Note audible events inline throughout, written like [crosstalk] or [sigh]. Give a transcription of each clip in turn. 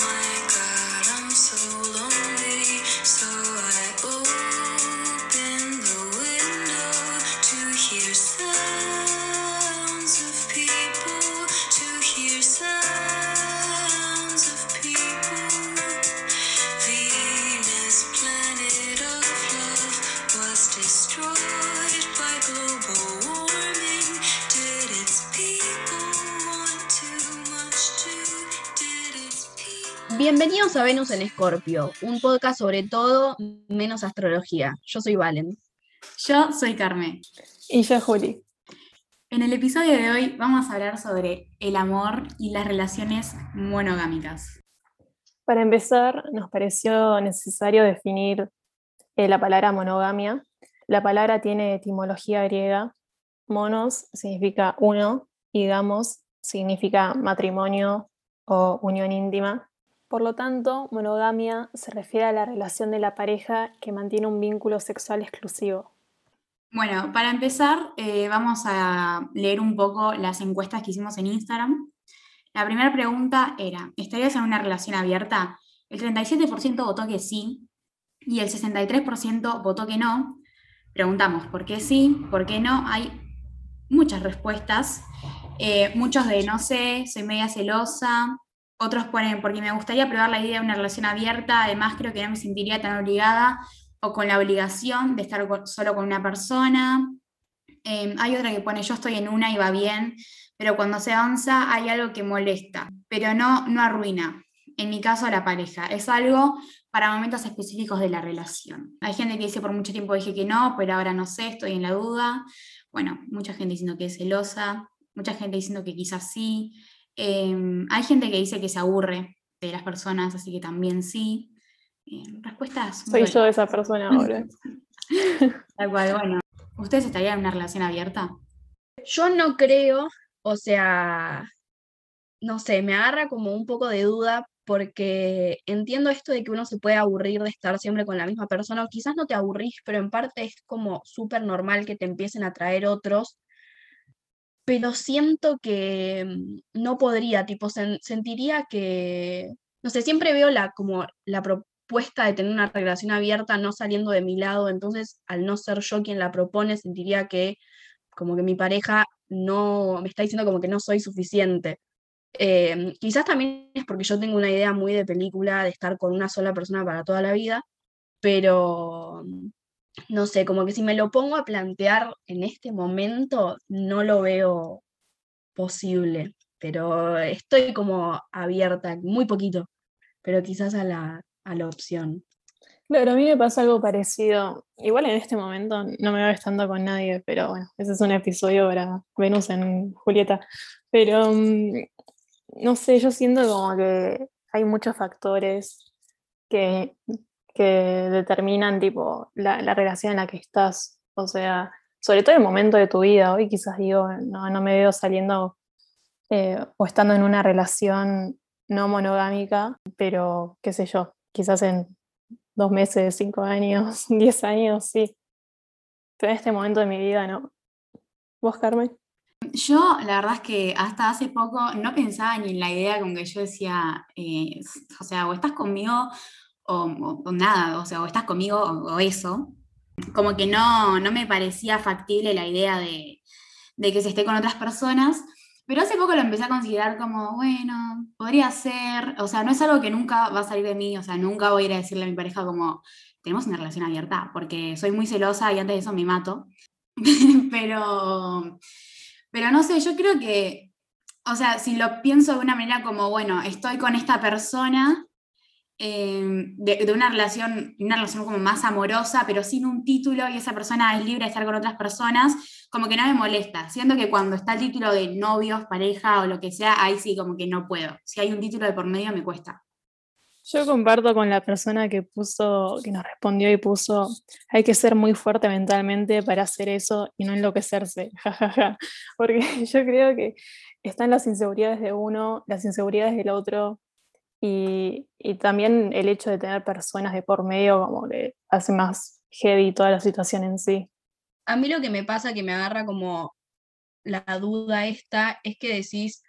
more. A Venus en Escorpio, un podcast sobre todo menos astrología. Yo soy Valen. Yo soy Carmen. Y yo, Juli. En el episodio de hoy vamos a hablar sobre el amor y las relaciones monogámicas. Para empezar, nos pareció necesario definir eh, la palabra monogamia. La palabra tiene etimología griega. Monos significa uno y gamos significa matrimonio o unión íntima. Por lo tanto, monogamia se refiere a la relación de la pareja que mantiene un vínculo sexual exclusivo. Bueno, para empezar, eh, vamos a leer un poco las encuestas que hicimos en Instagram. La primera pregunta era, ¿estarías en una relación abierta? El 37% votó que sí y el 63% votó que no. Preguntamos, ¿por qué sí? ¿Por qué no? Hay muchas respuestas. Eh, muchos de no sé, soy media celosa. Otros ponen, porque me gustaría probar la idea de una relación abierta. Además, creo que no me sentiría tan obligada o con la obligación de estar solo con una persona. Eh, hay otra que pone, yo estoy en una y va bien, pero cuando se avanza hay algo que molesta, pero no, no arruina. En mi caso, la pareja. Es algo para momentos específicos de la relación. Hay gente que dice por mucho tiempo dije que no, pero ahora no sé, estoy en la duda. Bueno, mucha gente diciendo que es celosa, mucha gente diciendo que quizás sí. Eh, hay gente que dice que se aburre de las personas, así que también sí. Eh, respuestas. Soy yo esa persona [laughs] ahora. Tal cual, bueno. ¿Ustedes estarían en una relación abierta? Yo no creo, o sea, no sé, me agarra como un poco de duda porque entiendo esto de que uno se puede aburrir de estar siempre con la misma persona, o quizás no te aburrís, pero en parte es como súper normal que te empiecen a traer otros, pero siento que mm, no podría, tipo, sen- sentiría que, no sé, siempre veo la, como la propuesta de tener una relación abierta no saliendo de mi lado, entonces al no ser yo quien la propone, sentiría que como que mi pareja no me está diciendo como que no soy suficiente. Em, quizás también es porque yo tengo una idea muy de película de estar con una sola persona para toda la vida, pero mm, no sé, como que si me lo pongo a plantear en este momento, no lo veo posible, pero estoy como abierta, muy poquito, pero quizás a la, a la opción. Claro, a mí me pasa algo parecido. Igual en este momento no me veo estando con nadie, pero bueno, ese es un episodio para Venus en Julieta. Pero mm, no sé, yo siento como que hay muchos factores que, que determinan tipo la, la relación en la que estás. O sea, sobre todo el momento de tu vida. Hoy quizás digo, no, no me veo saliendo eh, o estando en una relación no monogámica, pero qué sé yo, quizás en dos meses, cinco años, [laughs] diez años, sí. Pero en este momento de mi vida no. ¿Vos, Carmen? Yo, la verdad es que hasta hace poco no pensaba ni en la idea con que yo decía, eh, o sea, o estás conmigo o, o- o nada, o sea, o estás conmigo o, o eso. Como que no, no me parecía factible la idea de, de que se esté con otras personas, pero hace poco lo empecé a considerar como, bueno, podría ser, o sea, no es algo que nunca va a salir de mí, o sea, nunca voy a ir a decirle a mi pareja como, tenemos una relación abierta, porque soy muy celosa y antes de eso me mato. [laughs] pero, pero no sé, yo creo que, o sea, si lo pienso de una manera como, bueno, estoy con esta persona, de, de una relación, una relación como más amorosa, pero sin un título y esa persona es libre de estar con otras personas, como que no me molesta. Siento que cuando está el título de novios, pareja o lo que sea, ahí sí como que no puedo. Si hay un título de por medio me cuesta. Yo comparto con la persona que puso, que nos respondió y puso, hay que ser muy fuerte mentalmente para hacer eso y no enloquecerse, [laughs] jajaja. Porque [laughs] yo creo que están las inseguridades de uno, las inseguridades del otro, y, también el hecho de tener personas de por medio como que hace más heavy toda la situación en sí. A mí lo que me pasa que me agarra como la duda esta es que decís,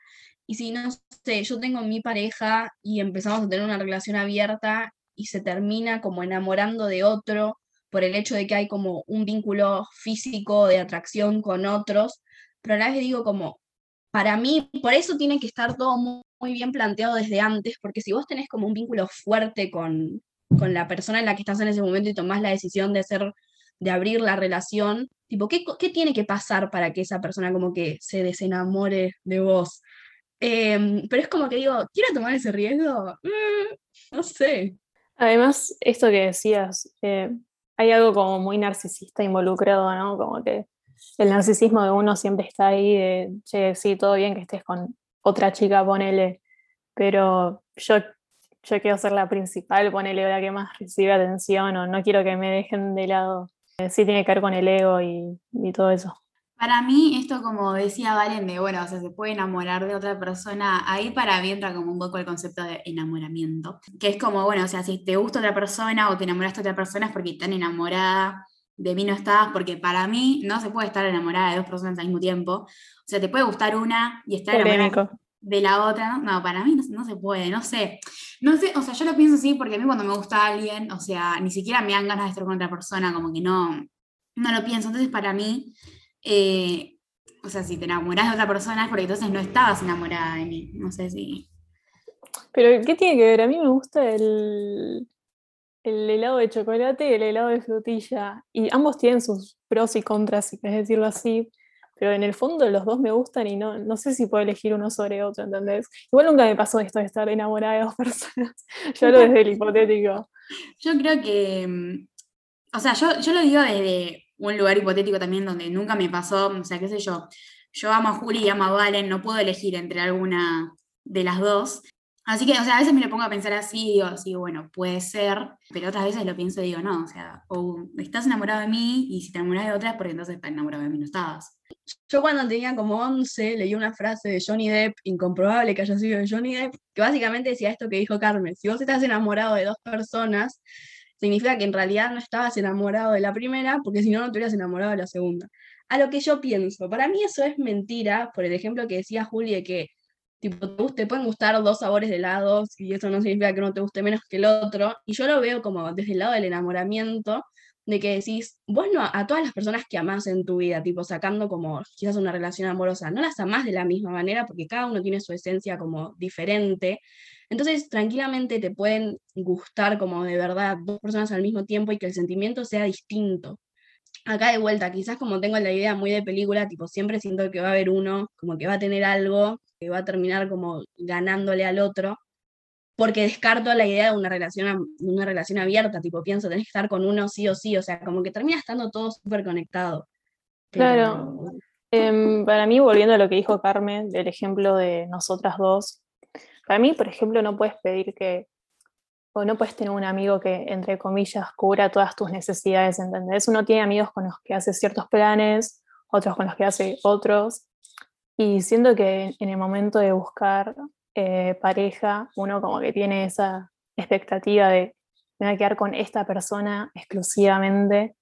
Y si no sé, yo tengo mi pareja y empezamos a tener una relación abierta y se termina como enamorando de otro por el hecho de que hay como un vínculo físico de atracción con otros, pero a la vez digo como, para mí, por eso tiene que estar todo muy, bien planteado desde antes, porque si vos tenés como un vínculo fuerte con, con la persona en la que estás en ese momento y tomás la decisión de ser, de abrir la relación, tipo, ¿qué, qué tiene que pasar para que esa persona como que se desenamore de vos? Em, pero es como que digo, ¿quiero tomar ese riesgo? Mm, no sé. Además, esto que decías, eh, hay algo como muy narcisista involucrado, ¿no? Como que el narcisismo de uno siempre está ahí de, che, sí, todo bien que estés con otra chica, ponele, pero yo, yo quiero ser la principal, ponele, la que más recibe atención, o no quiero que me dejen de lado. Eh, sí tiene que ver con el ego y, y todo eso. Para mí, esto como decía Valen, de bueno, o sea, se puede enamorar de otra persona, ahí para mí entra como un poco el concepto de enamoramiento, que es como, bueno, o sea, si te gusta otra persona o te enamoraste de otra persona es porque tan enamorada de mí no estabas, porque para mí no se puede estar enamorada de dos personas al mismo tiempo, o sea, te puede gustar una y estar enamorada de la otra, no, para mí no, no se puede, no sé, no sé, o sea, yo lo pienso así porque a mí cuando me gusta alguien, o sea, ni siquiera me dan ganas de estar con otra persona, como que no, no lo pienso, entonces para mí eh, o sea, si te enamoras de otra persona es porque entonces no estabas enamorada de mí. No sé si. Pero, ¿qué tiene que ver? A mí me gusta el, el helado de chocolate y el helado de frutilla. Y ambos tienen sus pros y contras, si querés decirlo así. Pero en el fondo los dos me gustan y no, no sé si puedo elegir uno sobre otro, ¿entendés? Igual nunca me pasó esto de estar enamorada de dos [laughs] personas. Yo hablo desde el hipotético. Yo creo que. mm, O sea, yo, yo lo digo desde un lugar hipotético también donde nunca me pasó. O sea, qué sé yo. Yo amo a Juli y amo a Valen, no puedo elegir entre alguna de las dos. Así que, o sea, a veces me lo pongo a pensar así, digo, sí, bueno, puede ser, pero otras veces lo pienso y digo, no, o sea, o estás enamorado de mí y si te enamoras de otra es porque entonces estás enamorado de mí no estabas. Yo cuando tenía como 11 leí una frase de Johnny Depp, incomprobable que haya sido de Johnny Depp, que básicamente decía esto que dijo Carmen, si vos estás enamorado de dos personas, significa que en realidad no estabas enamorado de la primera, porque si no, no te hubieras enamorado de la segunda. A lo que yo pienso, para mí eso es mentira, por el ejemplo que decía Juli que tipo, te, te pueden gustar dos sabores de helados y eso no significa que uno te guste menos que el otro, y yo lo veo como desde el lado del enamoramiento, de que decís, vos no a todas las personas que amás en tu vida, tipo sacando como quizás una relación amorosa, no las amás de la misma manera porque cada uno tiene su esencia como diferente. Entonces, tranquilamente te pueden gustar como de verdad dos personas al mismo tiempo y que el sentimiento sea distinto. Acá de vuelta, quizás como tengo la idea muy de película, tipo siempre siento que va a haber uno, como que va a tener algo, que va a terminar como ganándole al otro porque descarto la idea de una relación, una relación abierta, tipo, pienso, tenés que estar con uno sí o sí, o sea, como que termina estando todo súper conectado. Claro. Em, para mí, volviendo a lo que dijo Carmen, del ejemplo de nosotras dos, para mí, por ejemplo, no puedes pedir que, o no puedes tener un amigo que, entre comillas, cubra todas tus necesidades, ¿entendés? Uno tiene amigos con los que hace ciertos planes, otros con los que hace otros, y siento que en el momento de buscar eh, pareja, uno como que tiene esa expectativa de me voy a quedar con esta persona exclusivamente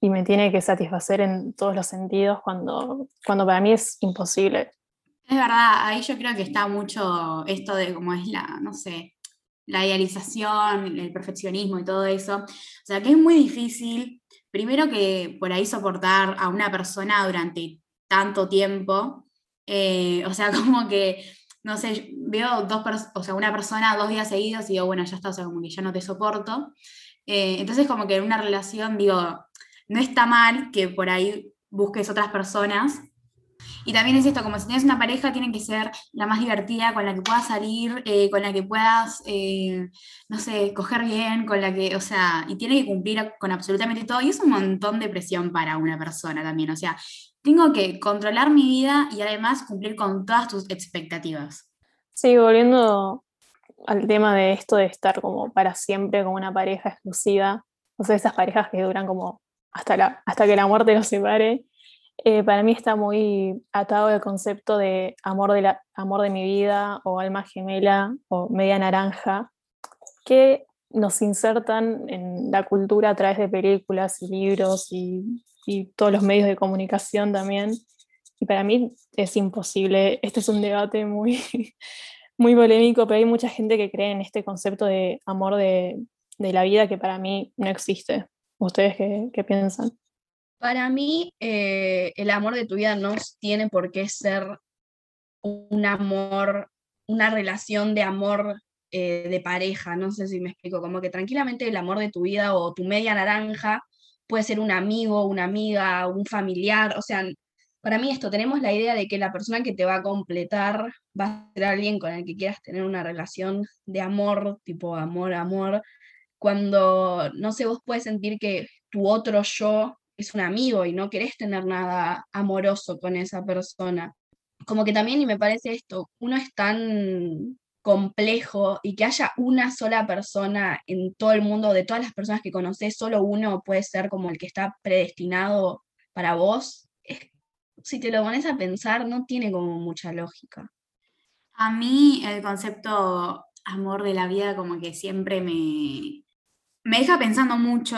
y me tiene que satisfacer en todos los sentidos cuando, cuando para mí es imposible. Es verdad, ahí yo creo que está mucho esto de cómo es la, no sé, la idealización, el perfeccionismo y todo eso. O sea, que es muy difícil, primero que por ahí soportar a una persona durante tanto tiempo. Eh, o sea, [laughs] como que, no sé, veo dos o sea, una persona dos días seguidos y digo, bueno, ya está, o sea, como que ya no te soporto. Eh, entonces, como que en una relación, digo, no está mal que por ahí busques otras personas. Y también es esto, como si tienes una pareja, tiene que ser la más divertida, con la que puedas salir, eh, con la que puedas, eh, no sé, coger bien, con la que, o sea, y tiene que cumplir con absolutamente todo. Y es un montón de presión para una persona también. O sea, tengo que controlar mi vida y además cumplir con todas tus expectativas. Sí, volviendo al tema de esto de estar como para siempre con una pareja exclusiva, o sea, esas parejas que duran como hasta, hasta que la muerte los separe, eh, para mí está muy atado el concepto de amor de, la, amor de mi vida o alma gemela o media naranja, que nos insertan en la cultura a través de películas y libros y, y todos los medios de comunicación también. Y para mí es imposible. Este es un debate muy, [laughs] muy polémico, pero hay mucha gente que cree en este concepto de amor de, de la vida que para mí no existe. ¿Ustedes qué, qué piensan? Para mí, eh, el amor de tu vida no tiene por qué ser un amor, una relación de amor eh, de pareja, no sé si me explico, como que tranquilamente el amor de tu vida o tu media naranja puede ser un amigo, una amiga, un familiar, o sea, para mí esto, tenemos la idea de que la persona que te va a completar va a ser alguien con el que quieras tener una relación de amor, tipo amor, amor, cuando, no sé, vos puedes sentir que tu otro yo es un amigo y no querés tener nada amoroso con esa persona. Como que también, y me parece esto, uno es tan complejo y que haya una sola persona en todo el mundo, de todas las personas que conoces, solo uno puede ser como el que está predestinado para vos, si te lo pones a pensar, no tiene como mucha lógica. A mí el concepto amor de la vida como que siempre me, me deja pensando mucho.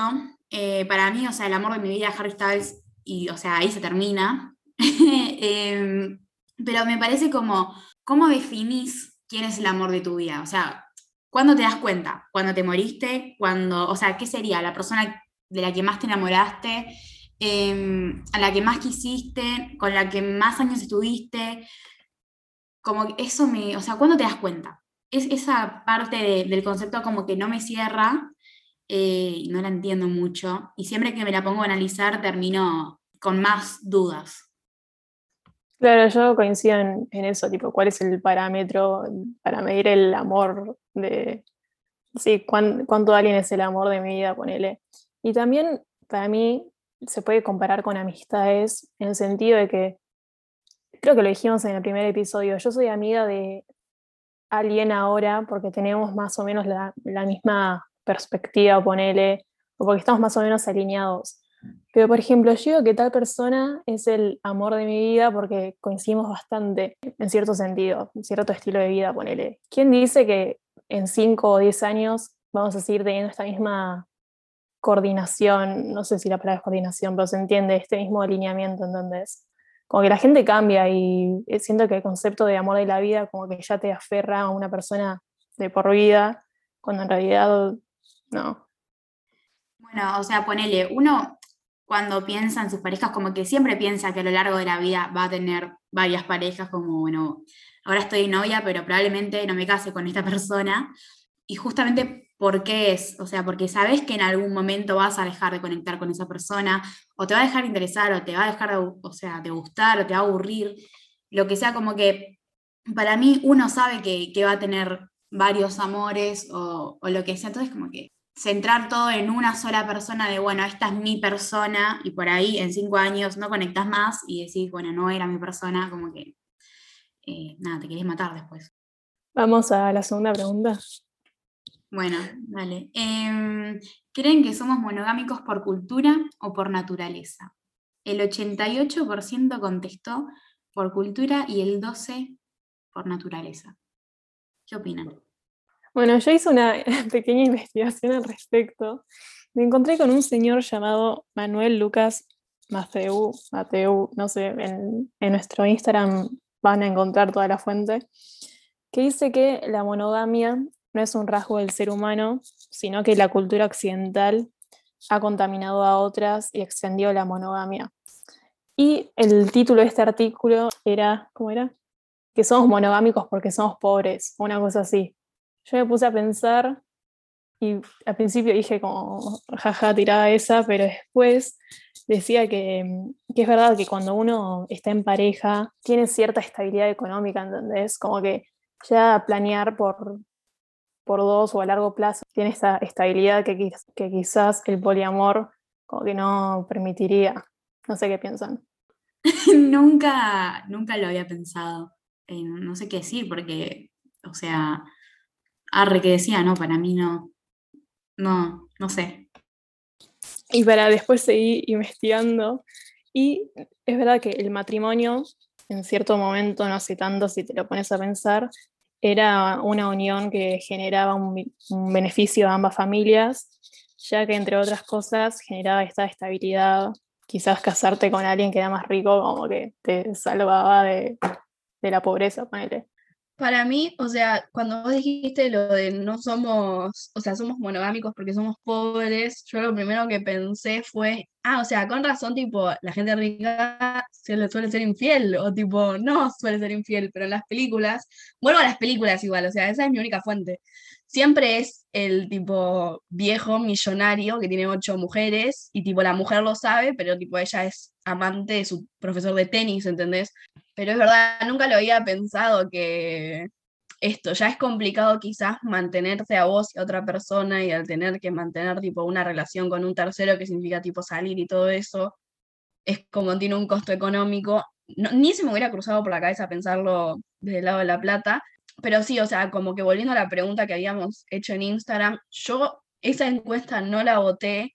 Eh, para mí, o sea, el amor de mi vida, Harry Styles, y, o sea, ahí se termina. [laughs] Em, pero me parece como, ¿cómo definís quién es el amor de tu vida? O sea, ¿cuándo te das cuenta? ¿Cuándo te moriste? ¿Cuándo, o sea, qué sería la persona de la que más te enamoraste? Em, a la que más quisiste, con la que más años estuviste? Como eso me, o sea, ¿cuándo te das cuenta? Es esa parte del concepto como que no me cierra eh, no la entiendo mucho y siempre que me la pongo a analizar termino con más dudas. Claro, yo coincido en, eso, tipo, ¿cuál es el parámetro para medir el amor de, sí, cuánto alguien es el amor de mi vida, ponele. Y también, para mí, se puede comparar con amistades en el sentido de que, creo que lo dijimos en el primer episodio, yo soy amiga de alguien ahora porque tenemos más o menos la, la misma perspectiva, ponele, o porque estamos más o menos alineados. Pero, por ejemplo, yo digo que tal persona es el amor de mi vida porque coincidimos bastante, en cierto sentido, en cierto estilo de vida, ponele. ¿Quién dice que en 5 o 10 años vamos a seguir teniendo esta misma coordinación? No sé si la palabra es coordinación, pero se entiende, este mismo alineamiento, ¿entendés? Como que la gente cambia y siento que el concepto de amor de la vida como que ya te aferra a una persona de por vida, cuando en realidad no. Bueno, o sea, ponele, uno cuando piensa en sus parejas, como que siempre piensa que a lo largo de la vida va a tener varias parejas, como, bueno, ahora estoy novia, pero probablemente no me case con esta persona. Y justamente por qué es, o sea, porque sabes que en algún momento vas a dejar de conectar con esa persona, o te va a dejar de interesar, o te va a dejar de, o sea, de gustar, o te va a aburrir, lo que sea, como que para mí uno sabe que, que va a tener varios amores o, o, lo que sea, entonces como que centrar todo en una sola persona de, bueno, esta es mi persona, y por ahí en cinco años no conectas más y decís, bueno, no era mi persona, como que, eh, nada, te querés matar después. Vamos a la segunda pregunta. Bueno, dale. Em, ¿Creen que somos monogámicos por cultura o por naturaleza? El 88% contestó por cultura y el 12% por naturaleza. ¿Qué opinan? Bueno, yo hice una [laughs] pequeña investigación al respecto. Me encontré con un señor llamado Manuel Lucas Mateu, Mateu, no sé, en, nuestro Instagram van a encontrar toda la fuente, que dice que la monogamia no es un rasgo del ser humano, sino que la cultura occidental ha contaminado a otras y extendió la monogamia. Y el título de este artículo era, ¿cómo era? Que somos monogámicos porque somos pobres, una cosa así yo me puse a pensar y al principio dije como, jaja, tiraba esa, pero después decía que, que, es verdad que cuando uno está en pareja tiene cierta estabilidad económica, ¿entendés? Como que ya planear por, por dos o a largo plazo tiene esta estabilidad que, que quizás el poliamor como que no permitiría. No sé qué piensan. [laughs] nunca, nunca lo había pensado. No sé qué decir porque, o sea, arre que decía, no, para mí no, no, no sé. Y para después seguir investigando, y es verdad que el matrimonio, en cierto momento, no sé tanto si te lo pones a pensar, era una unión que generaba un, un beneficio a ambas familias, ya que entre otras cosas generaba esta estabilidad quizás casarte con alguien que era más rico, como que te salvaba de, de la pobreza, ponele. Para mí, o sea, cuando vos dijiste lo de no somos, o sea, somos monogámicos porque somos pobres, yo lo primero que pensé fue, ah, o sea, con razón, tipo, la gente rica se le suele ser infiel, o tipo, no suele ser infiel, pero en las películas, vuelvo a las películas igual, o sea, esa es mi única fuente. Siempre es el tipo viejo millonario que tiene ocho mujeres y tipo la mujer lo sabe, pero tipo ella es amante de su profesor de tenis, ¿entendés? Pero es verdad, nunca lo había pensado que esto ya es complicado quizás mantenerse a vos y a otra persona y al tener que mantener tipo una relación con un tercero que significa tipo salir y todo eso, es como tiene un costo económico. ni se me hubiera cruzado por la cabeza pensarlo desde el lado de la plata, pero sí, o sea, como que volviendo a la pregunta que habíamos hecho en Instagram, yo esa encuesta no la voté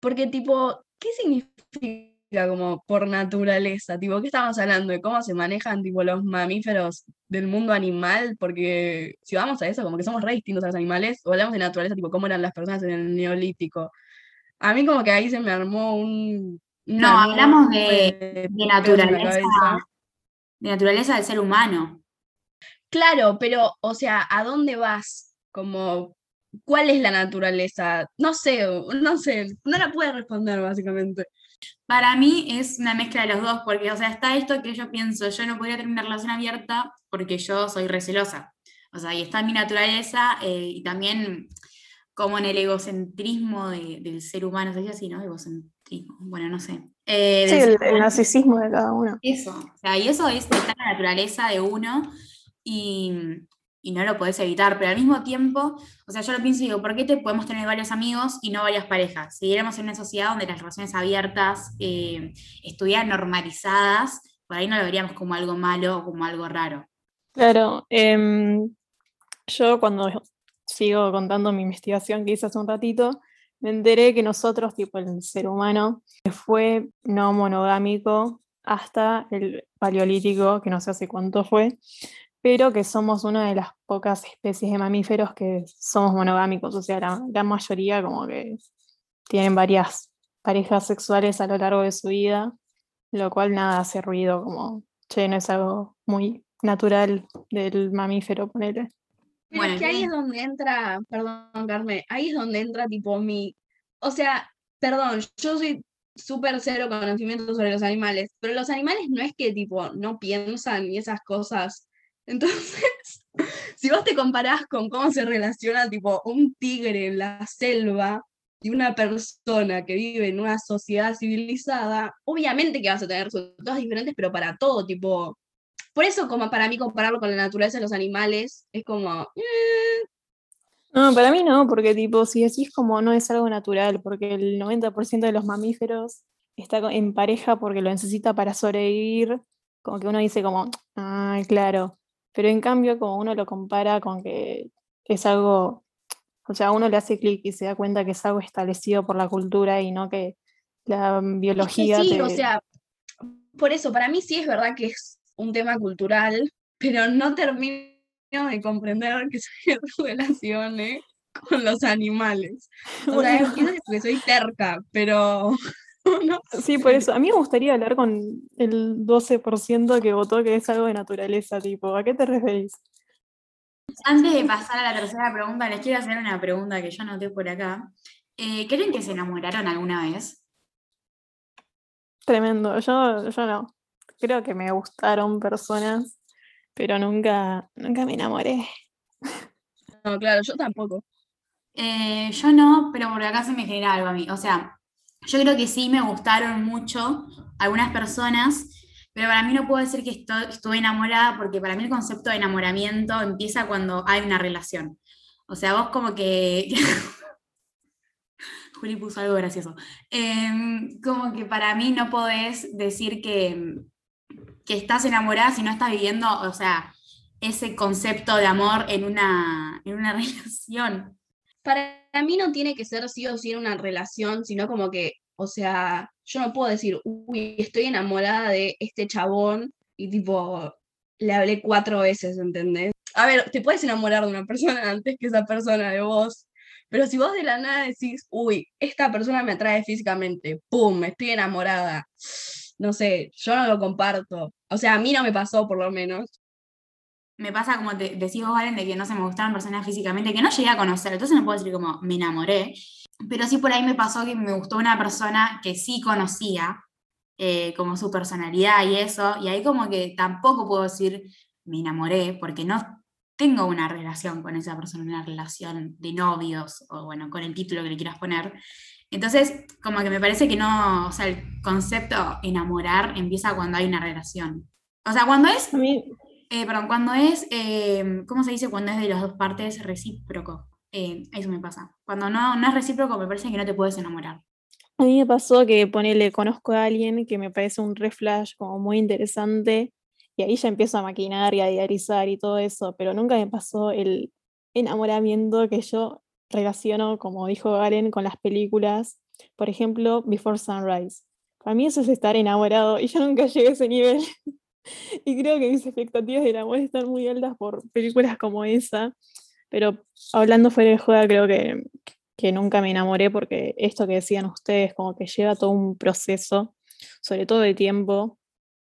porque tipo, ¿qué significa? Como por naturaleza, tipo, ¿qué estamos hablando? ¿De cómo se manejan tipo los mamíferos del mundo animal? Porque si vamos a eso, como que somos re distintos a los animales, o hablamos de naturaleza, tipo, cómo eran las personas en el neolítico. A mí como que ahí se me armó un... No, hablamos de, de naturaleza, de naturaleza del ser humano. Claro, pero, o sea, ¿a dónde vas? Como, ¿cuál es la naturaleza? No sé, no sé, no la puedo responder básicamente. Para mí es una mezcla de los dos, porque, o sea, está esto que yo pienso, yo no podría tener una relación abierta porque yo soy recelosa. O sea, y está en mi naturaleza eh, y también como en el egocentrismo del ser humano, ¿se dice así, no? Egocentrismo, bueno, no sé. Eh, sí, el, narcisismo de cada uno. Eso, o sea, y eso es, está en la naturaleza de uno y, y no lo podés evitar, pero al mismo tiempo, o sea, yo lo pienso y digo, ¿por qué te podemos tener varios amigos y no varias parejas? Si en una sociedad donde las relaciones abiertas eh, estuvieran normalizadas, por ahí no lo veríamos como algo malo o como algo raro. Claro, em, yo cuando sigo contando mi investigación que hice hace un ratito, me enteré que nosotros, tipo el ser humano, fue no monogámico hasta el paleolítico, que no sé hace cuánto fue, pero que somos una de las pocas especies de mamíferos que somos monogámicos, o sea, la, mayoría como que tienen varias parejas sexuales a lo largo de su vida, lo cual nada hace ruido, como, che, no es algo muy natural del mamífero, ponele. bueno, es que ahí es donde entra, perdón, Carmen, ahí es donde entra tipo mi, o sea, perdón, yo soy súper cero conocimiento sobre los animales, pero los animales no es que tipo no piensan y esas cosas entonces, [laughs] si vos te comparás con cómo se relaciona tipo un tigre en la selva y una persona que vive en una sociedad civilizada, obviamente que vas a tener resultados diferentes, pero para todo, tipo... Por eso, como para mí compararlo con la naturaleza de los animales, es como... Eh". No, para mí no, porque tipo, si decís como no es algo natural, porque el 90% de los mamíferos está en pareja porque lo necesita para sobrevivir, como que uno dice como, ay, claro, pero en cambio, como uno lo compara con que es algo, o sea, uno le hace clic y se da cuenta que es algo establecido por la cultura y no que la biología. sí, o sea, por eso, para mí sí es verdad que es un tema cultural, pero no termino de comprender que se relacione con los animales. O [laughs] sea, es porque soy terca, pero [laughs] Sí, por eso. A mí me gustaría hablar con el 12% que votó que es algo de naturaleza, tipo, ¿a qué te referís? Antes de pasar a la tercera pregunta, les quiero hacer una pregunta que yo anoté por acá. Eh, ¿Creen que se enamoraron alguna vez? Tremendo, yo, yo no. Creo que me gustaron personas, pero nunca, nunca me enamoré. No, claro, yo tampoco. Eh, yo no, pero por acá se me genera algo a mí. O sea, yo creo que sí me gustaron mucho algunas personas, pero para mí no puedo decir que estoy, enamorada porque para mí el concepto de enamoramiento empieza cuando hay una relación. O sea, vos como que... [laughs] Juli puso algo gracioso. Em, como que para mí no podés decir que, que estás enamorada si no estás viviendo, o sea, ese concepto de amor en una, en una [laughs] relación para mí no tiene que ser sí o sí en una relación, sino como que, o sea, yo no puedo decir, uy, estoy enamorada de este chabón y tipo, le hablé cuatro veces, ¿entendés? A ver, te puedes enamorar de una persona [laughs] antes que esa persona de vos, Pero si vos de la nada decís, uy, esta persona me atrae físicamente, pum, estoy enamorada, no sé, yo no lo comparto. O sea, a mí no me pasó por lo menos. Me pasa como te decís vos, Valen, de que no se me gustaban personas físicamente, que no llegué a conocer, entonces no puedo decir como me enamoré, pero sí por ahí me pasó que me gustó una persona que sí conocía, eh, como su personalidad y eso, y ahí como que tampoco puedo decir me enamoré, porque no tengo una relación con esa persona, una relación de novios, o bueno, con el título que le quieras poner. Entonces, como que me parece que no, o sea, el concepto enamorar empieza cuando hay una relación. O sea, cuando es, A mí, eh, perdón, cuando es, eh, ¿cómo se dice? Cuando es de las dos partes recíproco. Eh, eso me pasa. Cuando no, no es recíproco, me parece que no te puedes enamorar. a mí me pasó que ponele, conozco a alguien que me parece un reflash como muy interesante y ahí ya empiezo a maquinar y a idealizar y todo eso, pero nunca me pasó el enamoramiento que yo relaciono, como dijo Garen, con las películas. Por ejemplo, Before Sunrise. Para mí eso es estar enamorado y yo nunca llegué a ese nivel. [laughs] Y creo que mis expectativas del amor están muy altas por películas como esa. Pero hablando fuera de juego, creo que, que nunca me enamoré porque esto que decían ustedes, como que lleva todo un proceso, sobre todo de tiempo,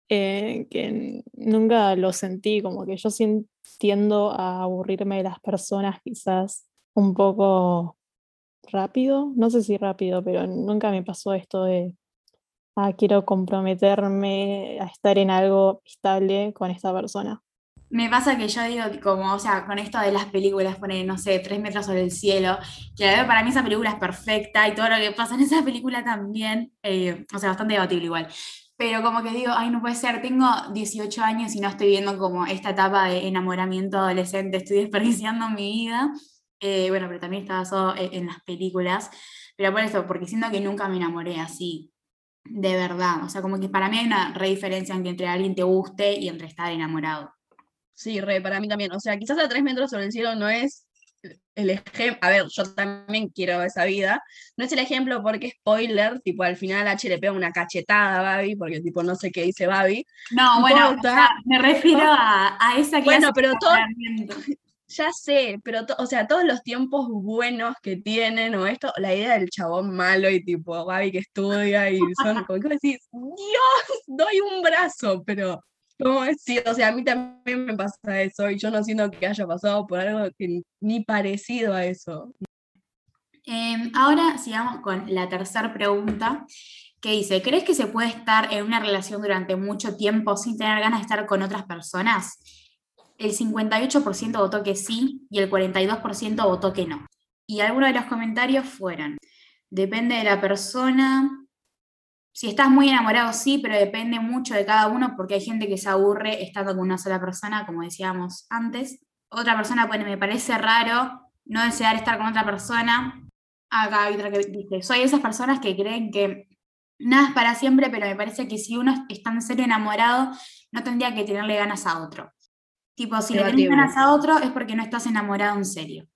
eh, que nunca lo sentí, como que yo tiendo a aburrirme de las personas quizás un poco rápido, no sé si rápido, pero nunca me pasó esto de, ah, quiero comprometerme a estar en algo estable con esta persona. Me pasa que yo digo, como, o sea, con esto de las películas, poner, no sé, tres metros sobre el cielo, que para mí esa película es perfecta y todo lo que pasa en esa película también, eh, o sea, bastante debatible igual. Pero como que digo, ay, no puede ser, tengo 18 años y no estoy viendo como esta etapa de enamoramiento adolescente, estoy desperdiciando mi vida. Eh, bueno, pero también está basado en, en las películas. Pero por eso, porque siento que nunca me enamoré así, de verdad. O sea, como que para mí hay una re diferencia entre alguien te guste y entre estar enamorado. Sí, re, para mí también. O sea, quizás a tres metros sobre el cielo no es el ejemplo. A ver, yo también quiero esa vida. No es el ejemplo porque, spoiler, tipo, al final H le pega una cachetada a Babi, porque, tipo, no sé qué dice Babi. No, No bueno, o importa. sea, me refiero a, a esa clase Bueno, pero de todo-. [laughs] Ya sé, pero, to- o sea, todos los tiempos buenos que tienen, o esto, la idea del chabón malo y tipo, Babi que estudia y son, como que decís, Dios, doy un brazo, pero, ¿cómo decir? O sea, a mí también me pasa eso y yo no siento que haya pasado por algo ni- parecido a eso. Eh, ahora sigamos con la tercera pregunta, que dice, ¿crees que se puede estar en una relación durante mucho tiempo sin tener ganas de estar con otras personas? El 58% votó que sí y el 42% votó que no. Y algunos de los comentarios fueron, depende de la persona, si estás muy enamorado sí, pero depende mucho de cada uno porque hay gente que se aburre estando con una sola persona, como decíamos antes. Otra persona pone, me parece raro no desear estar con otra persona. Acá hay otra que dice, soy esas personas que creen que nada es para siempre, pero me parece que si uno está en serio enamorado, no tendría que tenerle ganas a otro. Tipo, si le tenés Debatible. ganas a otro es porque no estás enamorado en serio.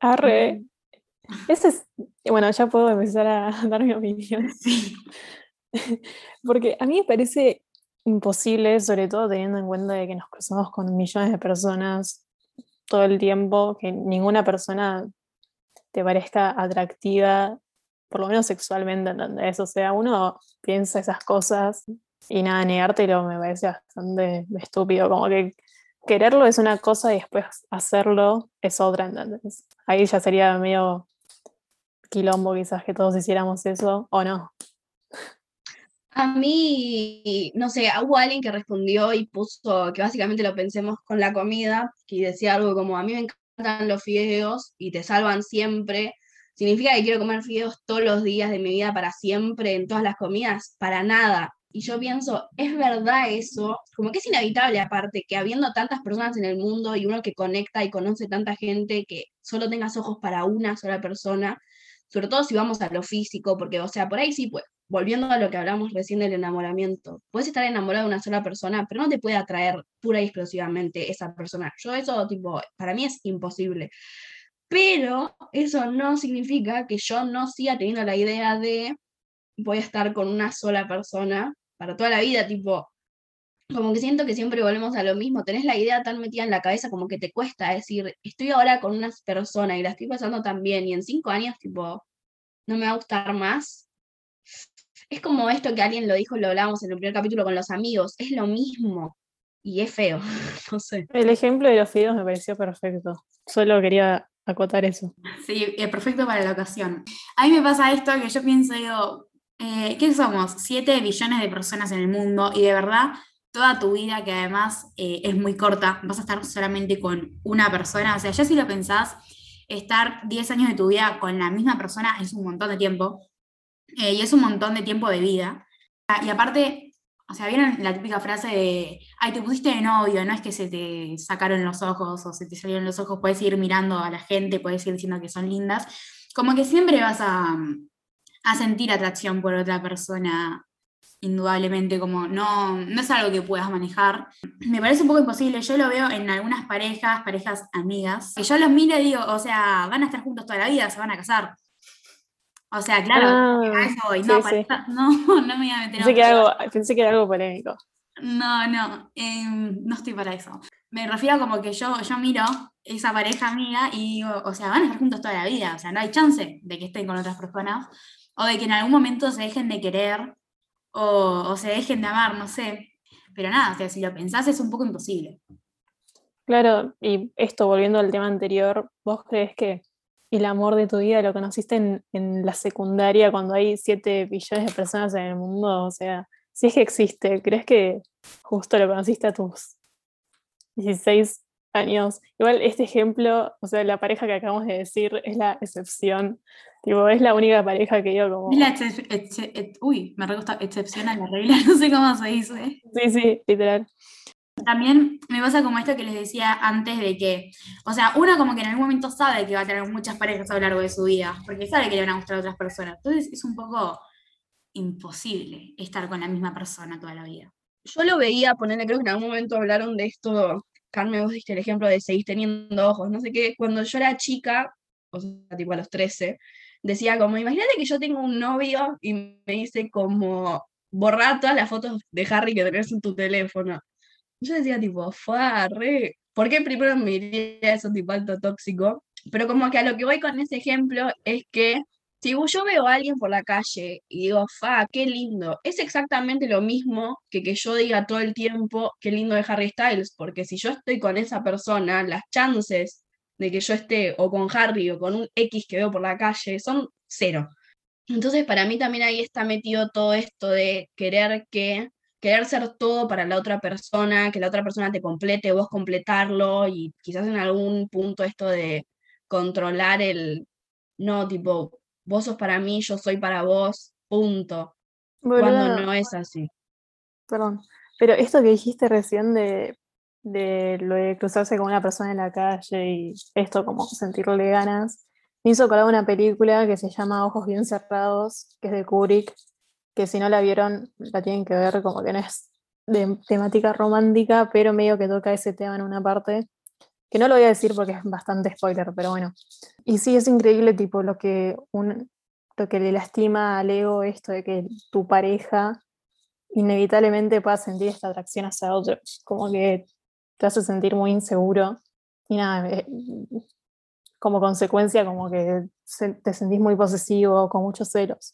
Arre. Ese es, bueno, ya puedo empezar a [laughs] dar mi opinión. Sí. [laughs] Porque a mí me parece imposible, sobre todo teniendo en cuenta de que nos cruzamos con millones de personas todo el tiempo, que ninguna persona te parezca atractiva, por lo menos sexualmente, ¿entendés? O sea, uno piensa esas cosas y nada, negártelo me parece bastante estúpido, como que quererlo es una cosa y después hacerlo es otra, ¿entendés? Ahí ya sería medio quilombo quizás que todos hiciéramos eso, o no. A mí, no sé, hubo alguien que respondió y puso que básicamente lo pensemos con la comida, que decía algo como, a mí me encantan los fideos y te salvan siempre. ¿Significa que quiero comer fideos todos los días de mi vida para siempre, en todas las comidas? Para nada. Y yo pienso, ¿es verdad eso? Como que es inevitable aparte que habiendo tantas personas en el mundo y uno que conecta y conoce tanta gente, que solo tengas ojos para una sola persona, sobre todo si vamos a lo físico, porque, o sea, por ahí sí, pues, volviendo a lo que hablamos recién del enamoramiento, puedes estar enamorado de una sola persona, pero no te puede atraer pura y exclusivamente esa persona. Yo eso, tipo, para mí es imposible. Pero eso no significa que yo no siga teniendo la idea de voy a estar con una sola persona para toda la vida, tipo, como que siento que siempre volvemos a lo mismo, tenés la idea tan metida en la cabeza como que te cuesta decir, estoy ahora con una persona y la estoy pasando tan bien y en cinco años tipo, no me va a gustar más. Es como esto que alguien lo dijo, lo hablábamos en el primer capítulo con los amigos, es lo mismo y es feo, [laughs] no sé. El ejemplo de los fideos me pareció perfecto. Solo quería acotar eso. Sí, es perfecto para la ocasión. A mí me pasa esto que yo pienso, digo, eh, ¿qué somos? 7 billones de personas en el mundo y de verdad toda tu vida, que además eh, es muy corta, vas a estar solamente con una persona. O sea, ya si lo pensás, estar 10 años de tu vida con la misma persona es un montón de tiempo. eh, y es un montón de tiempo de vida. Ah, Y aparte, o sea, ¿vieron la típica frase de, ay, te pusiste de novio, no es que se te sacaron los ojos o se te salieron los ojos, puedes ir mirando a la gente, puedes ir diciendo que son lindas. Como que siempre vas a, a sentir atracción por otra persona indudablemente, como no, no es algo que puedas manejar. Me parece un poco imposible, yo lo veo en algunas parejas, parejas amigas, que yo los miro y digo, o sea, van a estar juntos toda la vida, se van a casar. O sea, claro, Ah, a eso voy. sí, No, sí. pareja- [laughs] no, no me voy a meter Pensé en que, algo, pensé que era algo polémico. No, no, em, no estoy para eso. Me refiero como que yo, yo miro esa pareja amiga y digo, o sea, van a estar juntos toda la vida, o sea, no hay chance de que estén con otras personas o de que en algún momento se dejen de querer o, se dejen de amar, no sé. Pero nada, o sea, si lo pensás es un poco imposible. Claro, y esto volviendo al tema anterior, ¿vos crees que el amor de tu vida lo conociste en, en la secundaria cuando hay 7 billones de personas en el mundo? O sea, si es que existe, ¿crees que justo lo conociste a tus 16 años? Igual este ejemplo, o sea, la pareja que acabamos de decir es la excepción. Tipo, es la única pareja que digo como... Es la uy, me re gusta excepción a la regla, [laughs] no sé cómo se dice. Sí, sí, literal. También me pasa como esto que les decía antes de que, o sea, uno como que en algún momento sabe que va a tener muchas parejas a lo largo de su vida, porque sabe que le van a gustar otras personas. Entonces es un poco imposible estar con la misma persona toda la vida. Yo lo veía, ponerle, creo que en algún momento hablaron de esto, Carmen, vos diste el ejemplo de seguir teniendo ojos, no sé qué, cuando yo era chica, o sea, tipo a los 13, decía como, imagínate que yo tengo un novio y me dice como, borrar todas las fotos de Harry que tenés en tu teléfono. Yo decía tipo, fue re, ¿por qué primero me diría eso tipo alto tóxico? Pero como que a lo que voy con ese ejemplo es que si yo veo a alguien por la calle y digo, fa, qué lindo, es exactamente lo mismo que que yo diga todo el tiempo qué lindo de Harry Styles, porque si yo estoy con esa persona, las chances de que yo esté o con Harry o con un X que veo por la calle son cero. Entonces, para mí también ahí está metido todo esto de querer que querer ser todo para la otra persona, que la otra persona te complete, vos completarlo y quizás en algún punto esto de controlar el no, tipo, vos sos para mí, yo soy para vos, punto. Cuando no es así. Perdón, pero esto que dijiste recién de, de lo de cruzarse con una persona en la calle y esto como sentirle ganas, me hizo acordar una película que se llama Ojos bien cerrados, que es de Kubrick, que si no la vieron la tienen que ver, como que no es de temática romántica, pero medio que toca ese tema en una parte, que no lo voy a decir porque es bastante spoiler, pero bueno. Y sí, es increíble tipo lo que, lo que le lastima al ego esto de que tu pareja inevitablemente puedas sentir esta atracción hacia otro, como que te hace sentir muy inseguro y nada, eh, como consecuencia como que te sentís muy posesivo, con muchos celos.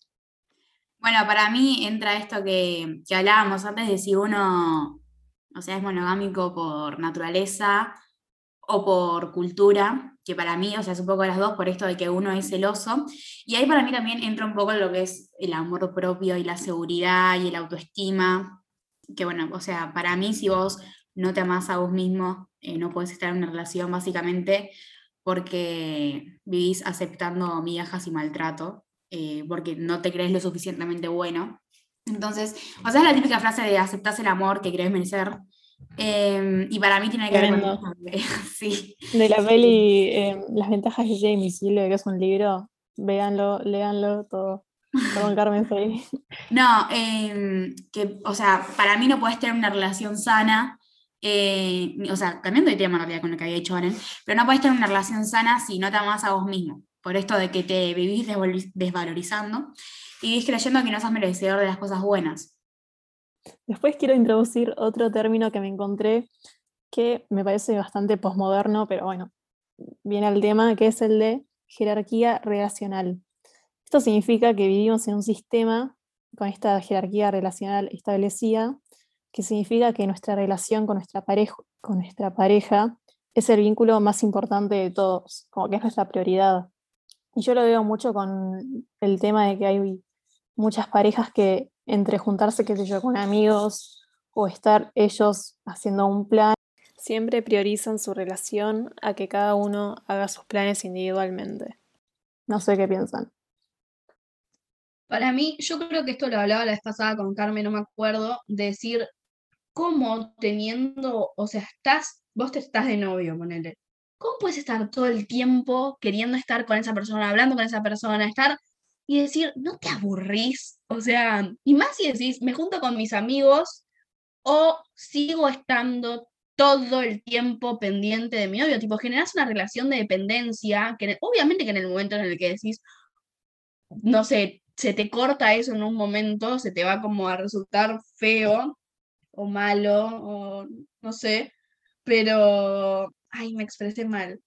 Bueno, para mí entra esto que, que hablábamos antes de si uno, o sea, es monogámico por naturaleza o por cultura, que para mí, o sea, es un poco las dos por esto de que uno es celoso. Y ahí para mí también entra un poco lo que es el amor propio y la seguridad y el autoestima, que bueno, o sea, para mí si vos no te amás a vos mismo, eh, no podés estar en una relación básicamente porque vivís aceptando migajas y maltrato, eh, porque no te crees lo suficientemente bueno. Entonces, o sea, es la típica frase de aceptás el amor que crees merecer. Eh, y para mí tiene que ver con [laughs] sí, De la peli eh, Las ventajas de ser invisible, que es un libro, véanlo, léanlo, todo. Perdón, Carmen, seguí. [laughs] No, em, que, o sea, para mí no puedes tener una relación sana, eh, o sea, cambiando de tema en realidad con lo que había dicho Aren, pero no puedes tener una relación sana si no te amas a vos mismo, por esto de que te vivís desvalorizando y vivís creyendo que no sos merecedor de las cosas buenas. Después quiero introducir otro término que me encontré que me parece bastante posmoderno, pero bueno, viene al tema, que es el de jerarquía relacional. Esto significa que vivimos en un sistema con esta jerarquía relacional establecida, que significa que nuestra relación con nuestra pareja, con nuestra pareja es el vínculo más importante de todos, como que es nuestra prioridad. Y yo lo veo mucho con el tema de que hay muchas parejas que entre juntarse, qué sé yo, con amigos o estar ellos haciendo un plan, siempre priorizan su relación a que cada uno haga sus planes individualmente. No sé qué piensan. Para mí, yo creo que esto lo hablaba la vez pasada con Carmen, no me acuerdo, de decir cómo teniendo, o sea, estás, vos te estás de novio, ponele. ¿Cómo puedes estar todo el tiempo queriendo estar con esa persona, hablando con esa persona, estar y decir, no te aburrís? O sea, y más si decís, me junto con mis amigos o sigo estando todo el tiempo pendiente de mi novio, tipo, generas una relación de dependencia, que obviamente que en el momento en el que decís, no sé, se te corta eso en un momento, se te va como a resultar feo o malo, o no sé, pero, ay, me expresé mal.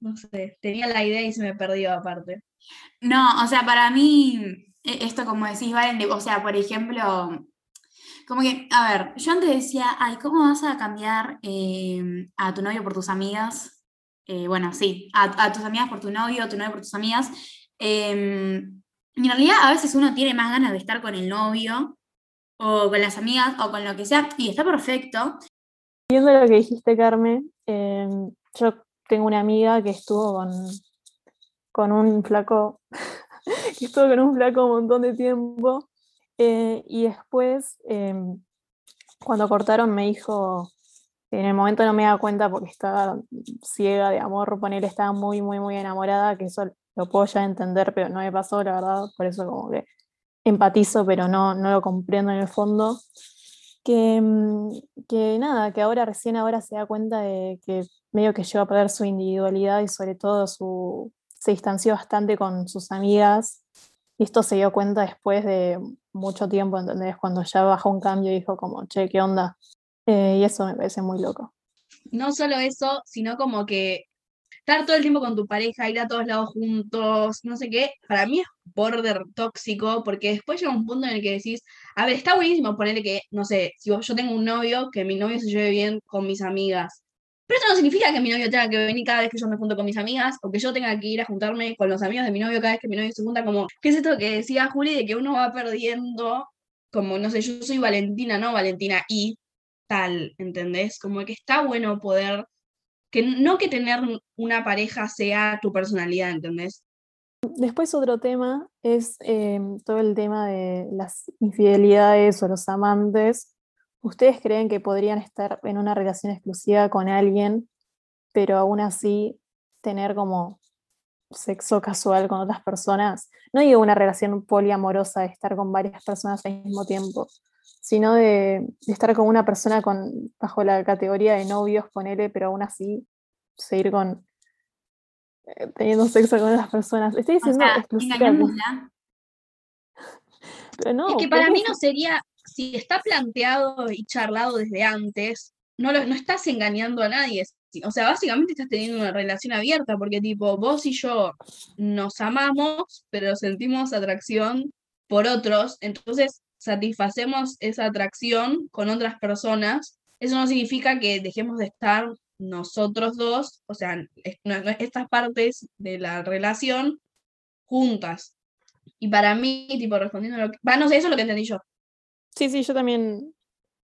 No sé, tenía la idea y se me perdió aparte. No, o sea, para mí, e, esto como decís, Valen, o sea, por ejemplo, como que, a ver, yo antes decía, ay, ¿cómo vas a cambiar eh, a tu novio por tus amigas? Eh, bueno, sí, a, tus amigas por tu novio, a tu novio por tus amigas. Em, en realidad, a veces uno tiene más ganas de estar con el novio, o con las amigas, o con lo que sea, y está perfecto. Viendo lo que dijiste, Carmen, em, yo tengo una amiga que estuvo con, con un flaco, [laughs] que con un flaco un montón de tiempo, eh, y después, em, cuando cortaron, me dijo, en el momento no me da cuenta porque estaba ciega de amor, poner, estaba muy, muy, muy enamorada, que eso lo puedo ya entender, pero no me pasó, la verdad, por eso como que empatizo, pero no, no lo comprendo en el fondo. Que, mm, que nada, que ahora recién ahora se da cuenta de que medio que llegó a perder su individualidad y sobre todo su, se distanció bastante con sus amigas. Y esto se dio cuenta después de mucho tiempo, ¿entendés? Cuando ya bajó un cambio y dijo como, che, ¿qué onda? Eh, y eso me parece muy loco. No solo eso, sino como que estar todo el tiempo con tu pareja, ir a todos lados juntos, no sé qué, para mí es border tóxico, porque después llega un punto en el que decís, a ver, está buenísimo ponerle que, no sé, si yo tengo un novio, que mi novio se lleve bien con mis amigas. Pero eso no significa que mi novio tenga que venir cada vez que yo me junto con mis amigas, o que yo tenga que ir a juntarme con los amigos de mi novio cada vez que mi novio se junta, como, ¿qué es esto que decía Juli de que uno va perdiendo, como, no sé, yo soy Valentina, no Valentina, y tal, ¿entendés? Como que está bueno poder que no que tener una pareja sea tu personalidad, ¿entendés? Después otro tema es em, todo el tema de las infidelidades o los amantes. ¿Ustedes creen que podrían estar en una relación exclusiva con alguien, pero aún así tener como sexo casual con otras personas? No digo una relación poliamorosa de estar con varias personas al mismo tiempo, sino de, estar con una persona con, bajo la categoría de novios, ponele, pero aún así seguir con eh, teniendo sexo con otras personas. Estoy diciendo [laughs] Pero no, es que para mí no sería, si está planteado y charlado desde antes, no, lo, no estás engañando a nadie. O sea, básicamente estás teniendo una relación abierta, porque tipo, vos y yo nos amamos, pero sentimos atracción por otros, entonces satisfacemos esa atracción con otras personas, eso no significa que dejemos de estar nosotros dos, o sea, estas partes de la relación juntas. Y para mí, tipo, respondiendo a lo que... Va, no sé, eso es lo que entendí yo. Sí, sí, yo también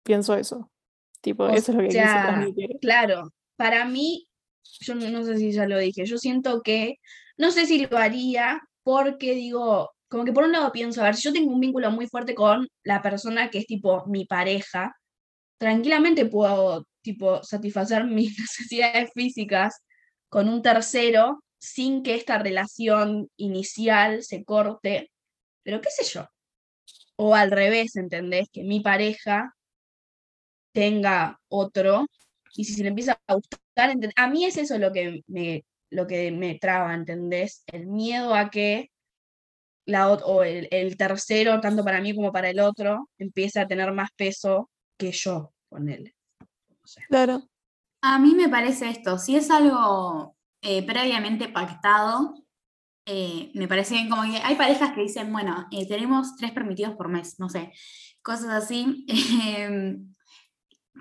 pienso eso. Tipo, eso es lo que sea, Claro, para mí, yo no sé si ya lo dije, yo siento que, no sé si lo haría porque digo, como que por un lado pienso, a ver, si yo tengo un vínculo muy fuerte con la persona que es tipo mi pareja, tranquilamente puedo tipo satisfacer [laughs] mis necesidades físicas con un tercero sin que esta relación inicial se corte, pero qué sé yo. O al revés, ¿entendés? Que mi pareja tenga otro y si se le empieza a gustar, a mí es eso lo que me, lo que me traba, ¿entendés? El miedo a que la, o el, el tercero, tanto para mí como para el otro, empiece a tener más peso que yo con él. Claro. A mí me parece esto, si es algo eh, previamente pactado, eh, me parece bien como que hay parejas que dicen, bueno, eh, tenemos tres permitidos por mes, no sé, cosas así. [laughs] em,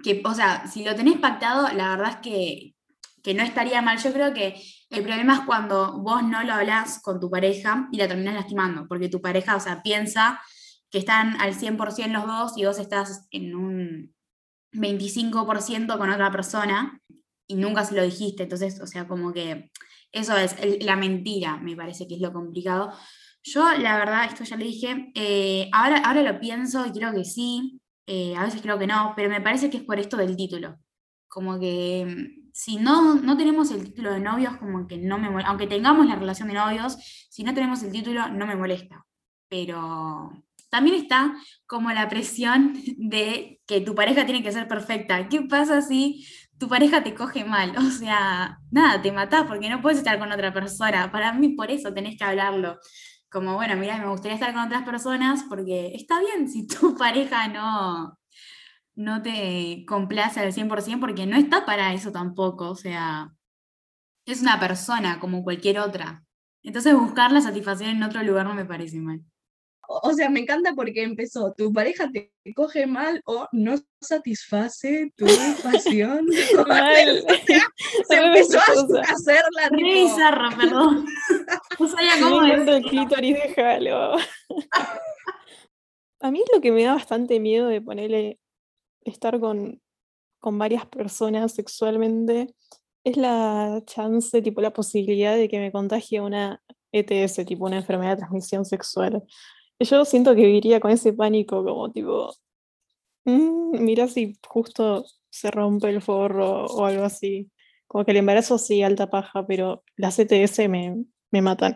que, o sea, si lo tenés pactado, la verdad es que, que no estaría mal. Yo creo que el problema es cuando vos no lo hablas con tu pareja y la terminás lastimando, porque tu pareja, o sea, piensa que están al 100% los dos y vos estás en un 25% con otra persona y nunca se lo dijiste. Entonces, o sea, como que eso es la mentira, me parece que es lo complicado. Yo, la verdad, esto ya le dije, eh, ahora, ahora lo pienso y creo que sí, eh, a veces creo que no, pero me parece que es por esto del título. Como que mm, si no, no tenemos el título de novios, como que no me molesta, aunque tengamos la relación de novios, si no tenemos el título, no me molesta. Pero también está como la presión [laughs] de que tu pareja tiene que ser perfecta. ¿Qué pasa si tu pareja te coge mal? [laughs] O sea, nada, te matás porque no puedes estar con otra persona. Para mí, por eso tenés que hablarlo. Como, bueno, mira, me gustaría estar con otras personas porque está bien si tu [laughs] pareja no, no te complace al 100% porque no está para eso tampoco. O sea, es una persona como cualquier otra. Entonces buscar la satisfacción en otro lugar no me parece mal. O o sea, me encanta porque empezó, tu pareja te coge mal o no satisface tu pasión. [laughs] [laughs] Mal. [laughs] Se empezó a Re tipo, bizarro, perdón. No sabía cómo Me decirlo. encanta el clítoris, déjalo. A mí lo que me da bastante miedo de ponerle estar con, con varias personas sexualmente es la chance, tipo la posibilidad de que me contagie una ETS, tipo una enfermedad de transmisión sexual. Yo siento que viviría con ese pánico como tipo, "Mm, mira si justo se rompe el forro o algo así. Como que el embarazo sí, alta paja, pero las ETS me, me matan.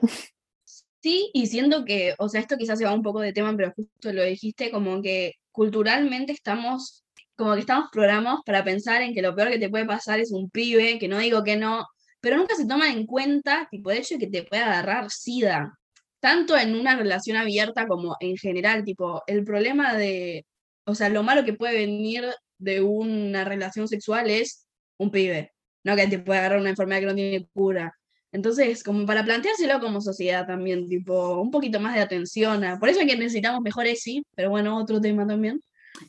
Sí, y siento que, o sea, esto quizás se va un poco de tema, pero justo lo dijiste, como que culturalmente estamos, como que estamos programados para pensar en que lo peor que te puede pasar es un pibe, que no digo que no, pero nunca se toma en cuenta, tipo, el hecho que te pueda agarrar sida, tanto en una relación abierta como en general, tipo, el problema de, o sea, lo malo que puede venir de una relación sexual es un pibe, no que te pueda agarrar una enfermedad que no tiene cura. Entonces, como para planteárselo como sociedad también, tipo, un poquito más de atención. a- Por eso es que necesitamos mejor ESI, pero bueno, otro tema también.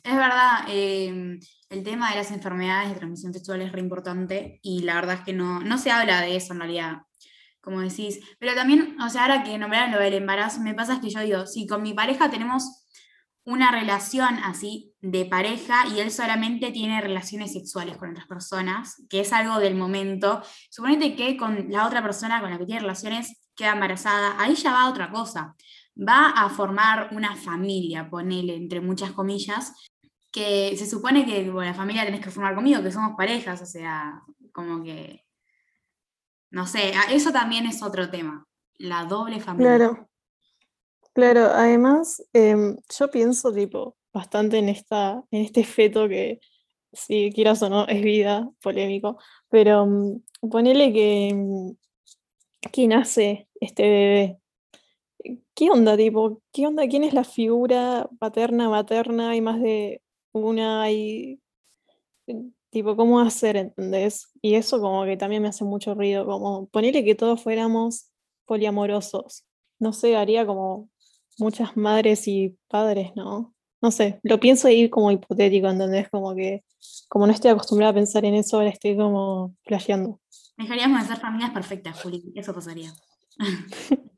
Es verdad, eh, el tema de las enfermedades de transmisión sexual es re importante y la verdad es que no, no se habla de eso en realidad, como decís. Pero también, o sea, ahora que nombraron lo del embarazo, me pasa que yo digo, si con mi pareja tenemos una relación así de pareja y él solamente tiene relaciones sexuales con otras personas, que es algo del momento, suponete que con la otra persona con la que tiene relaciones queda embarazada, ahí ya va otra cosa. Va a formar una familia, ponele entre muchas comillas, que se supone que tipo, la familia tenés que formar conmigo, que somos parejas, o sea, como que, no sé, a- eso también es otro tema, la doble familia. Claro. Claro, además, em, yo pienso tipo bastante en esta, en este feto que, si quieras o no, es vida, polémico, pero mm, ponele que, mm, que nace este bebé. ¿Qué onda, tipo? ¿Qué onda? ¿Quién es la figura paterna, materna? Hay más de una, hay tipo, ¿cómo hacer, entendés? Y eso como que también me hace mucho ruido, como ponele que todos fuéramos poliamorosos. No sé, haría como muchas madres y padres, ¿no? No sé, lo pienso ahí como hipotético, ¿entendés? Como que, como no estoy acostumbrada a pensar en eso, ahora estoy como flasheando. Dejaríamos de ser familias perfectas, Juli, eso pasaría. [laughs]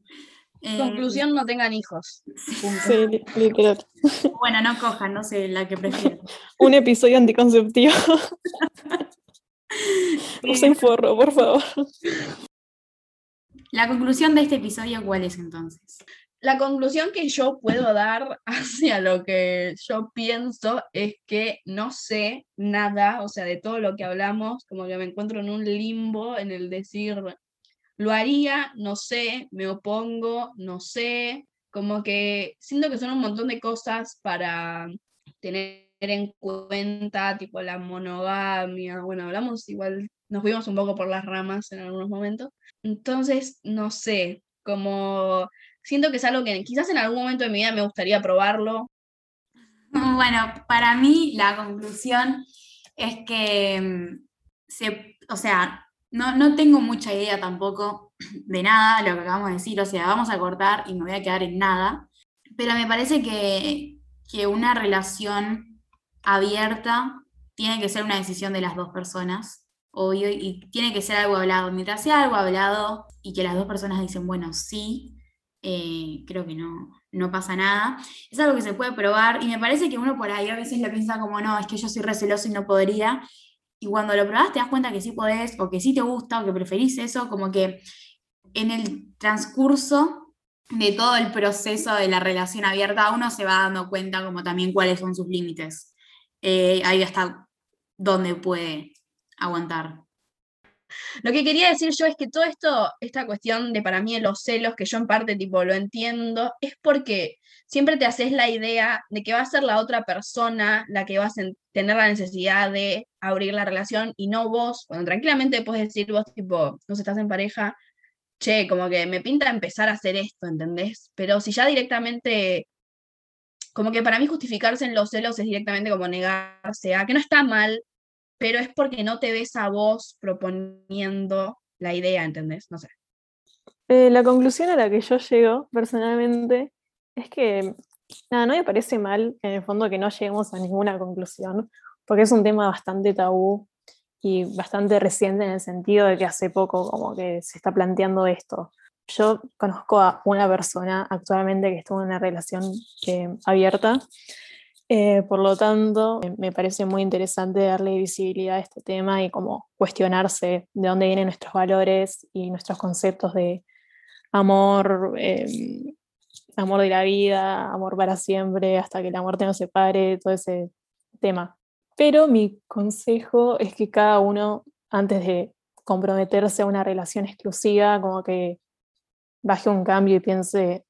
Eh, Conclusión, no tengan hijos. Punto. Sí, li- literal. bueno, no cojan, no sé, la que prefieran. [laughs] Un episodio anticonceptivo. [laughs] Usen forro, por favor. La conclusión de este episodio, ¿cuál es entonces? La conclusión que yo puedo dar [laughs] hacia lo que yo pienso es que no sé nada, o sea, de todo lo que hablamos, como que me encuentro en un limbo en el decir, lo haría, no sé, me opongo, no sé, como que siento que son un montón de cosas para tener en cuenta, tipo la monogamia, bueno, hablamos igual, nos fuimos un poco por las ramas en algunos momentos, entonces, no sé, como siento que es algo que quizás en algún momento de mi vida me gustaría probarlo. [laughs] Bueno, para mí la conclusión es que, mm, se, o sea, no, no tengo mucha idea tampoco de nada, lo que acabamos de decir, o sea, vamos a cortar y me voy a quedar en nada, pero me parece que, que una relación abierta tiene que ser una decisión de las dos personas, obvio, y tiene que ser algo hablado. Mientras sea algo hablado y que las dos personas dicen, bueno, sí, eh, creo que no, no pasa nada. Es algo que se puede probar y me parece que uno por ahí a veces le piensa como, no, es que yo soy receloso y no podría. Y cuando lo probás te das cuenta que sí podés, o que sí te gusta, o que preferís eso, como que en el transcurso de todo el proceso de la relación abierta, uno se va dando cuenta como también cuáles son sus límites. Eh, ahí hasta dónde puede aguantar. Lo que quería decir yo es que todo esto, esta cuestión de para mí los celos, que yo en parte tipo lo entiendo, es porque siempre te haces la idea de que va a ser la otra persona la que va a tener la necesidad de abrir la relación y no vos, cuando tranquilamente puedes decir vos tipo, no estás en pareja, che, como que me pinta empezar a hacer esto, ¿entendés? Pero si ya directamente, como que para mí justificarse en los celos es directamente como negarse a que no está mal, pero es porque no te ves a vos proponiendo la idea, ¿entendés? No sé. Eh, la conclusión a la que yo llego personalmente es que nada, no me parece mal en el fondo que no lleguemos a ninguna conclusión, porque es un tema bastante tabú y bastante reciente en el sentido de que hace poco como que se está planteando esto. Yo conozco a una persona actualmente que estuvo en una relación eh, abierta eh, por lo tanto, me parece muy interesante darle visibilidad a este tema y como cuestionarse de dónde vienen nuestros valores y nuestros conceptos de amor, em, amor de la vida, amor para siempre, hasta que la muerte nos separe, todo ese tema. Pero mi consejo es que cada uno, antes de comprometerse a una relación exclusiva, como que baje un cambio y piense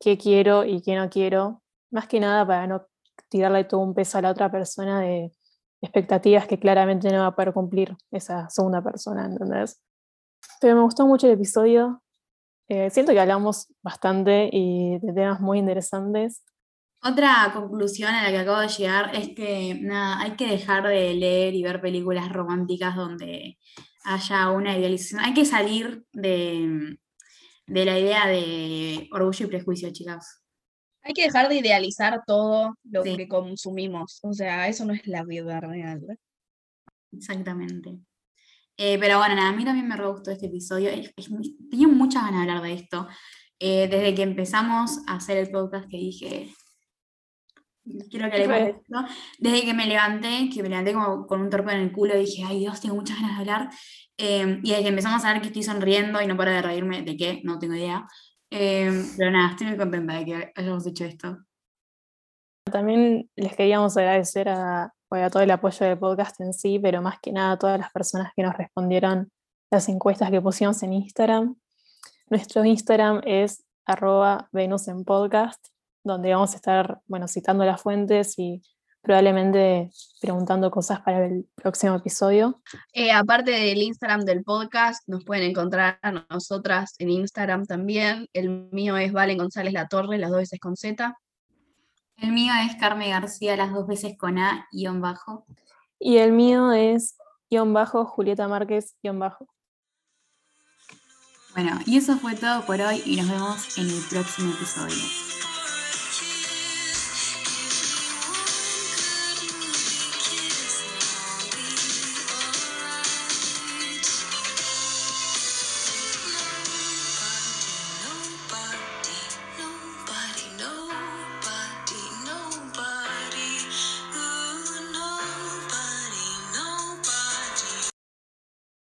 qué quiero y qué no quiero, más que nada para no tirarle todo un peso a la otra persona de expectativas que claramente no va a poder cumplir esa segunda persona, ¿entendés? Pero me gustó mucho el episodio. Eh, siento que hablamos bastante y de temas muy interesantes. Otra conclusión a la que acabo de llegar es que nada, hay que dejar de leer y ver películas románticas donde haya una idealización. Hay que salir de, de la idea de orgullo y prejuicio, chicas. Hay que dejar de idealizar todo lo que consumimos. O sea, eso no es la vida real. Exactamente. Eh, pero bueno, a mí también me re gustó este episodio. tenía muchas ganas de hablar de esto. Eh, desde que empezamos a hacer el podcast que dije, quiero que hablemos de esto. Desde que me levanté, que me levanté como con un torpe en el culo, dije, ay Dios, tengo muchas ganas de hablar. Eh, y desde que empezamos a ver que estoy sonriendo y no paro de reírme, ¿de qué? No tengo idea. Em, pero nada, estoy muy contenta de que hayamos hecho esto. También les queríamos agradecer a, a todo el apoyo del podcast en sí, pero más que nada a todas las personas que nos respondieron las encuestas que pusimos en Instagram. Nuestro Instagram es arroba Venus en podcast, donde vamos a estar bueno, citando las fuentes y probablemente preguntando cosas para el próximo episodio. Eh, aparte del Instagram del podcast, nos pueden encontrar a nosotras en Instagram también. El mío es Valen González La Torre, las dos veces con Z. El mío es Carmen García, las dos veces con A, guion bajo. Y el mío es guion bajo, Julieta Márquez, guion bajo. Bueno, y eso fue todo por hoy y nos vemos en el próximo episodio.